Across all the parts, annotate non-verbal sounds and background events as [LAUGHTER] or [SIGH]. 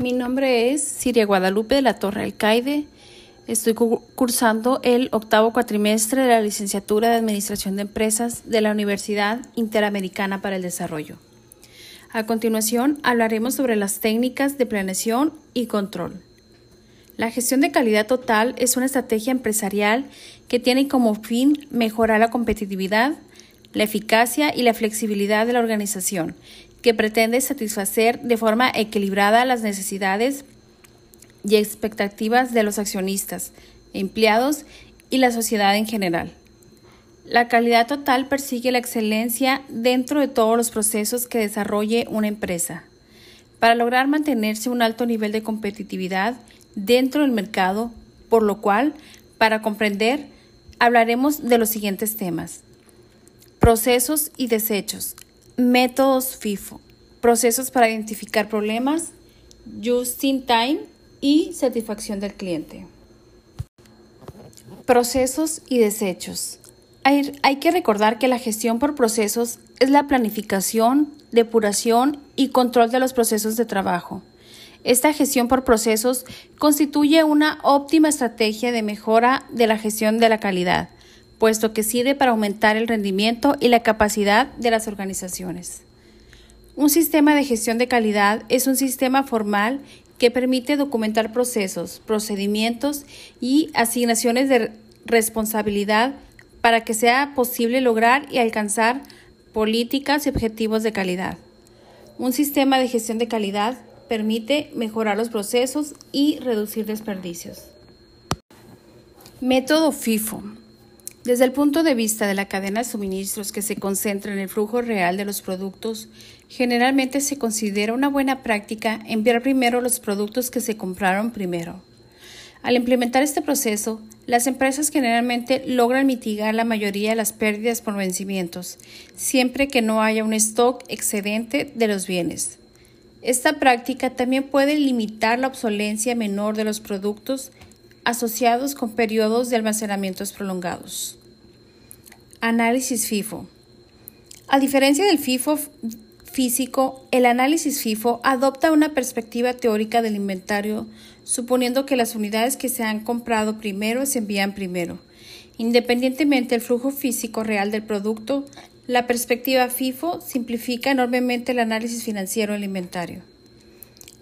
Mi nombre es Siria Guadalupe de la Torre Alcaide. Estoy cursando el octavo cuatrimestre de la licenciatura de Administración de Empresas de la Universidad Interamericana para el Desarrollo. A continuación, hablaremos sobre las técnicas de planeación y control. La gestión de calidad total es una estrategia empresarial que tiene como fin mejorar la competitividad, la eficacia y la flexibilidad de la organización, que pretende satisfacer de forma equilibrada las necesidades y expectativas de los accionistas, empleados y la sociedad en general. La calidad total persigue la excelencia dentro de todos los procesos que desarrolle una empresa. Para lograr mantenerse un alto nivel de competitividad dentro del mercado, por lo cual, para comprender, hablaremos de los siguientes temas. Procesos y desechos, métodos FIFO, procesos para identificar problemas, just in time y satisfacción del cliente. Procesos y desechos. Hay, hay, que recordar que la gestión por procesos es la planificación, depuración y control de los procesos de trabajo. Esta gestión por procesos constituye una óptima estrategia de mejora de la gestión de la calidad, puesto que sirve para aumentar el rendimiento y la capacidad de las organizaciones. Un sistema de gestión de calidad es un sistema formal que permite documentar procesos, procedimientos y asignaciones de responsabilidad para que sea posible lograr y alcanzar políticas y objetivos de calidad. Un sistema de gestión de calidad permite mejorar los procesos y reducir desperdicios. Método FIFO. Desde el punto de vista de la cadena de suministros que se concentra en el flujo real de los productos, generalmente se considera una buena práctica enviar primero los productos que se compraron primero. Al implementar este proceso, las empresas generalmente logran mitigar la mayoría de las pérdidas por vencimientos, siempre que no haya un stock excedente de los bienes. Esta práctica también puede limitar la obsolencia menor de los productos asociados con periodos de almacenamiento prolongados. Análisis FIFO. A diferencia del FIFO físico, el análisis FIFO adopta una perspectiva teórica del inventario, suponiendo que las unidades que se han comprado primero se envían primero. Independientemente del flujo físico real del producto, la perspectiva FIFO simplifica enormemente el análisis financiero del inventario.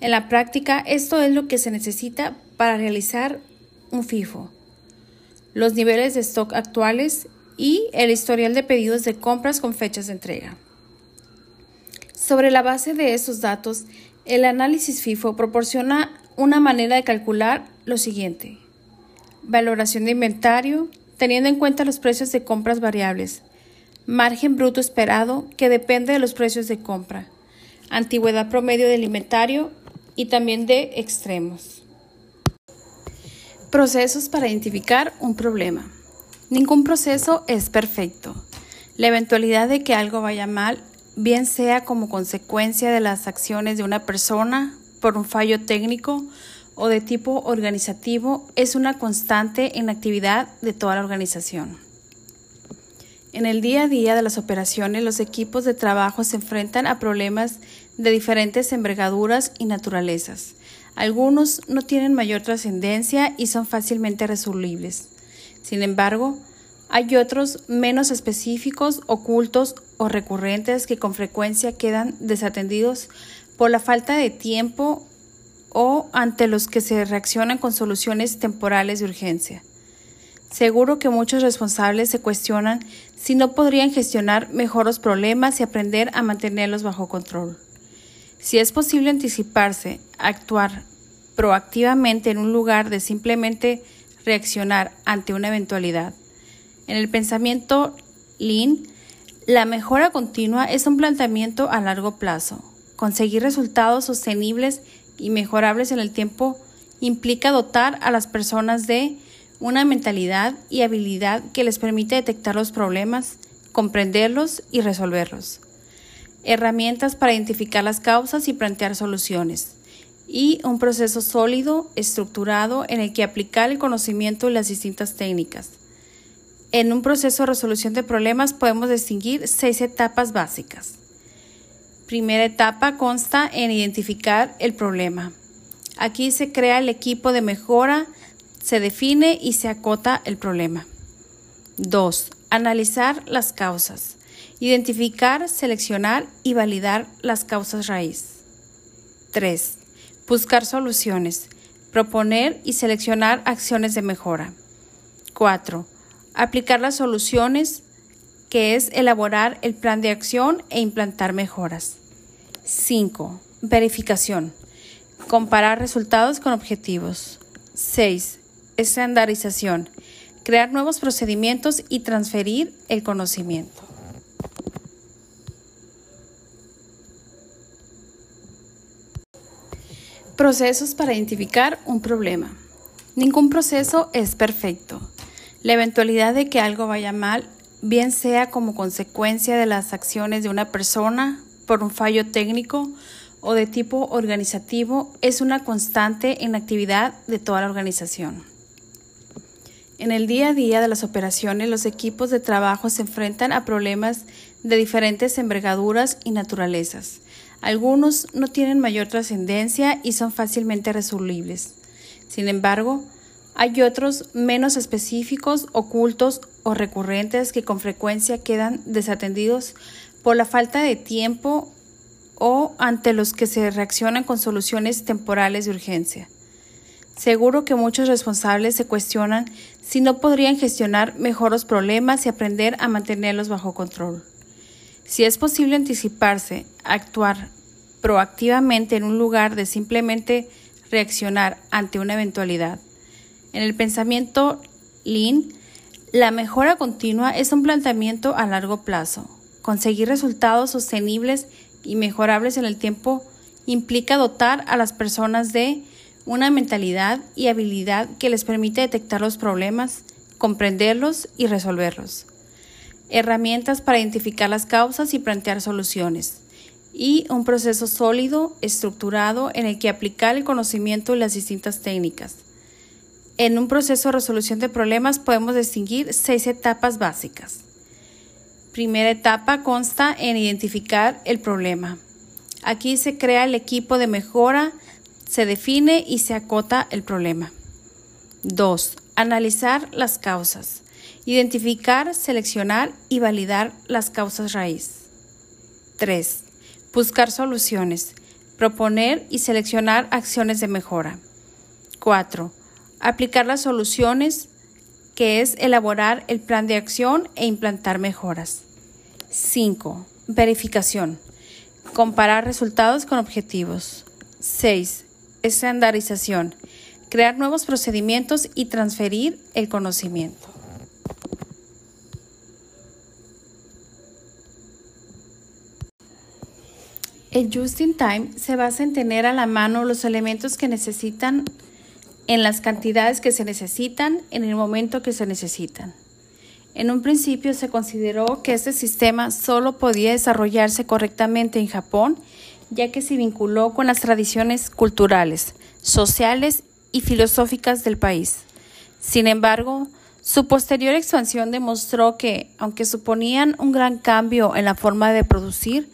En la práctica, esto es lo que se necesita para realizar un FIFO. Los niveles de stock actuales y el historial de pedidos de compras con fechas de entrega. Sobre la base de esos datos, el análisis FIFO proporciona una manera de calcular lo siguiente. Valoración de inventario, teniendo en cuenta los precios de compras variables, margen bruto esperado que depende de los precios de compra, antigüedad promedio del inventario y también de extremos. Procesos para identificar un problema. Ningún proceso es perfecto. La eventualidad de que algo vaya mal, bien sea como consecuencia de las acciones de una persona, por un fallo técnico o de tipo organizativo, es una constante en la actividad de toda la organización. En el día a día de las operaciones, los equipos de trabajo se enfrentan a problemas de diferentes envergaduras y naturalezas. Algunos no tienen mayor trascendencia y son fácilmente resolubles. Sin embargo, hay otros menos específicos, ocultos o recurrentes que con frecuencia quedan desatendidos por la falta de tiempo o ante los que se reaccionan con soluciones temporales de urgencia. Seguro que muchos responsables se cuestionan si no podrían gestionar mejor los problemas y aprender a mantenerlos bajo control. Si es posible anticiparse, actuar proactivamente en un lugar de simplemente reaccionar ante una eventualidad. En el pensamiento Lean, la mejora continua es un planteamiento a largo plazo. Conseguir resultados sostenibles y mejorables en el tiempo implica dotar a las personas de una mentalidad y habilidad que les permite detectar los problemas, comprenderlos y resolverlos. Herramientas para identificar las causas y plantear soluciones. Y un proceso sólido, estructurado, en el que aplicar el conocimiento y las distintas técnicas. En un proceso de resolución de problemas podemos distinguir seis etapas básicas. Primera etapa consta en identificar el problema. Aquí se crea el equipo de mejora, se define y se acota el problema. 2. Analizar las causas. Identificar, seleccionar y validar las causas raíz. 3. Buscar soluciones. Proponer y seleccionar acciones de mejora. 4. Aplicar las soluciones, que es elaborar el plan de acción e implantar mejoras. 5. Verificación. Comparar resultados con objetivos. 6. Estandarización. Crear nuevos procedimientos y transferir el conocimiento. Procesos para identificar un problema. Ningún proceso es perfecto. La eventualidad de que algo vaya mal, bien sea como consecuencia de las acciones de una persona, por un fallo técnico o de tipo organizativo, es una constante en la actividad de toda la organización. En el día a día de las operaciones, los equipos de trabajo se enfrentan a problemas de diferentes envergaduras y naturalezas. Algunos no tienen mayor trascendencia y son fácilmente resolubles. Sin embargo, hay otros menos específicos, ocultos o recurrentes que con frecuencia quedan desatendidos por la falta de tiempo o ante los que se reaccionan con soluciones temporales de urgencia. Seguro que muchos responsables se cuestionan si no podrían gestionar mejor los problemas y aprender a mantenerlos bajo control. Si es posible anticiparse, actuar proactivamente en un lugar de simplemente reaccionar ante una eventualidad. En el pensamiento Lean, la mejora continua es un planteamiento a largo plazo. Conseguir resultados sostenibles y mejorables en el tiempo implica dotar a las personas de una mentalidad y habilidad que les permite detectar los problemas, comprenderlos y resolverlos. Herramientas para identificar las causas y plantear soluciones. Y un proceso sólido, estructurado, en el que aplicar el conocimiento y las distintas técnicas. En un proceso de resolución de problemas podemos distinguir seis etapas básicas. Primera etapa consta en identificar el problema. Aquí se crea el equipo de mejora se define y se acota el problema. 2. Analizar las causas. Identificar, seleccionar y validar las causas raíz. 3. Buscar soluciones. Proponer y seleccionar acciones de mejora. 4. Aplicar las soluciones, que es elaborar el plan de acción e implantar mejoras. 5. Verificación. Comparar resultados con objetivos. 6 estandarización, crear nuevos procedimientos y transferir el conocimiento. El just in time se basa en tener a la mano los elementos que necesitan en las cantidades que se necesitan en el momento que se necesitan. En un principio se consideró que este sistema solo podía desarrollarse correctamente en Japón ya que se vinculó con las tradiciones culturales, sociales y filosóficas del país. Sin embargo, su posterior expansión demostró que, aunque suponían un gran cambio en la forma de producir,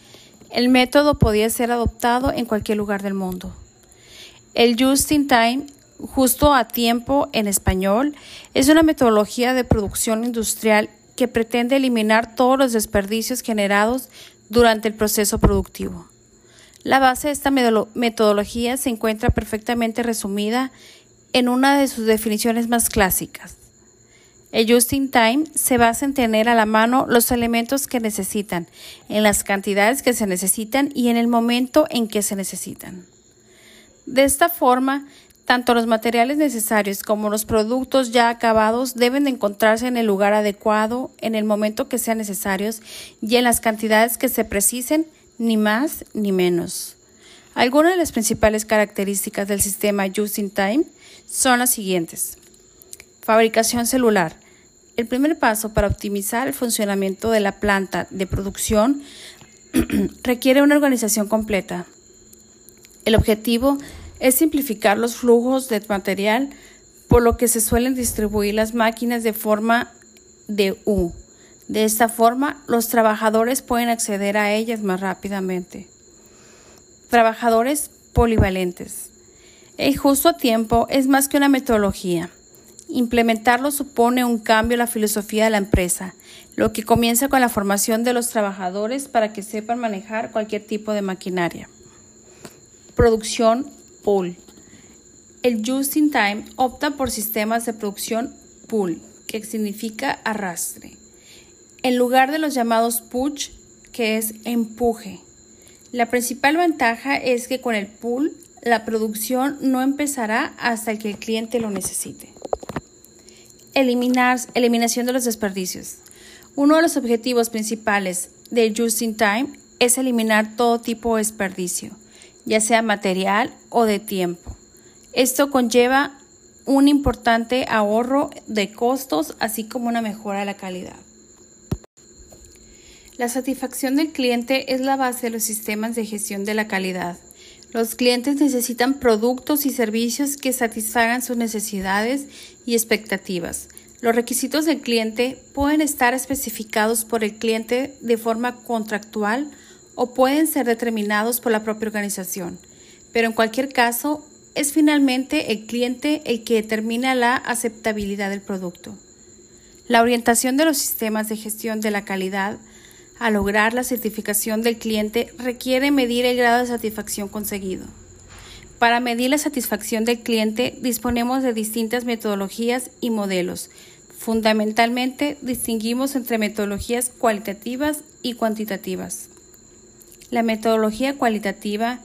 el método podía ser adoptado en cualquier lugar del mundo. El Just in Time, justo a tiempo en español, es una metodología de producción industrial que pretende eliminar todos los desperdicios generados durante el proceso productivo. La base de esta metodología se encuentra perfectamente resumida en una de sus definiciones más clásicas. El just in time se basa en tener a la mano los elementos que necesitan, en las cantidades que se necesitan y en el momento en que se necesitan. De esta forma, tanto los materiales necesarios como los productos ya acabados deben de encontrarse en el lugar adecuado, en el momento que sean necesarios y en las cantidades que se precisen ni más ni menos. Algunas de las principales características del sistema Just in Time son las siguientes. Fabricación celular. El primer paso para optimizar el funcionamiento de la planta de producción [CLEARS THROAT] requiere una organización completa. El objetivo es simplificar los flujos de material, por lo que se suelen distribuir las máquinas de forma de U, de esta forma, los trabajadores pueden acceder a ellas más rápidamente. Trabajadores polivalentes. El justo tiempo es más que una metodología. Implementarlo supone un cambio en la filosofía de la empresa, lo que comienza con la formación de los trabajadores para que sepan manejar cualquier tipo de maquinaria. Producción pool. El Just in Time opta por sistemas de producción pool, que significa arrastre, en lugar de los llamados push, que es empuje. La principal ventaja es que con el pool la producción no empezará hasta que el cliente lo necesite. Eliminar, eliminación de los desperdicios. Uno de los objetivos principales de Just in Time es eliminar todo tipo de desperdicio, ya sea material o de tiempo. Esto conlleva un importante ahorro de costos, así como una mejora de la calidad. La satisfacción del cliente es la base de los sistemas de gestión de la calidad. Los clientes necesitan productos y servicios que satisfagan sus necesidades y expectativas. Los requisitos del cliente pueden estar especificados por el cliente de forma contractual o pueden ser determinados por la propia organización, pero en cualquier caso es finalmente el cliente el que determina la aceptabilidad del producto. La orientación de los sistemas de gestión de la calidad a lograr la certificación del cliente requiere medir el grado de satisfacción conseguido. Para medir la satisfacción del cliente disponemos de distintas metodologías y modelos. Fundamentalmente distinguimos entre metodologías cualitativas y cuantitativas. La metodología cualitativa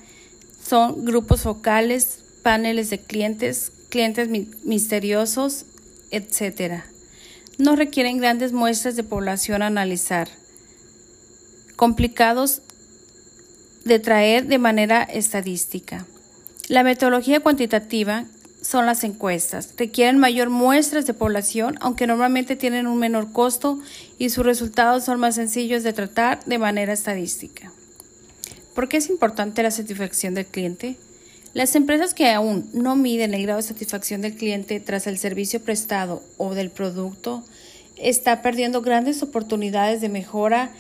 son grupos focales, paneles de clientes, clientes misteriosos, etc. No requieren grandes muestras de población a analizar complicados de traer de manera estadística. La metodología cuantitativa son las encuestas. Requieren mayor muestras de población, aunque normalmente tienen un menor costo y sus resultados son más sencillos de tratar de manera estadística. ¿Por qué es importante la satisfacción del cliente? Las empresas que aún no miden el grado de satisfacción del cliente tras el servicio prestado o del producto está perdiendo grandes oportunidades de mejora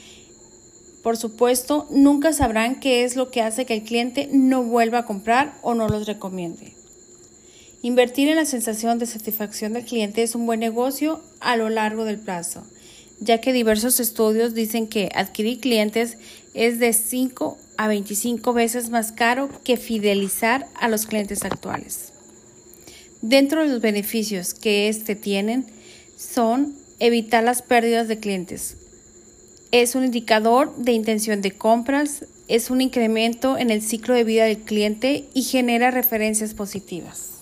por supuesto, nunca sabrán qué es lo que hace que el cliente no vuelva a comprar o no los recomiende. Invertir en la sensación de satisfacción del cliente es un buen negocio a lo largo del plazo, ya que diversos estudios dicen que adquirir clientes es de 5 a 25 veces más caro que fidelizar a los clientes actuales. Dentro de los beneficios que éste tienen son evitar las pérdidas de clientes, es un indicador de intención de compras, es un incremento en el ciclo de vida del cliente y genera referencias positivas.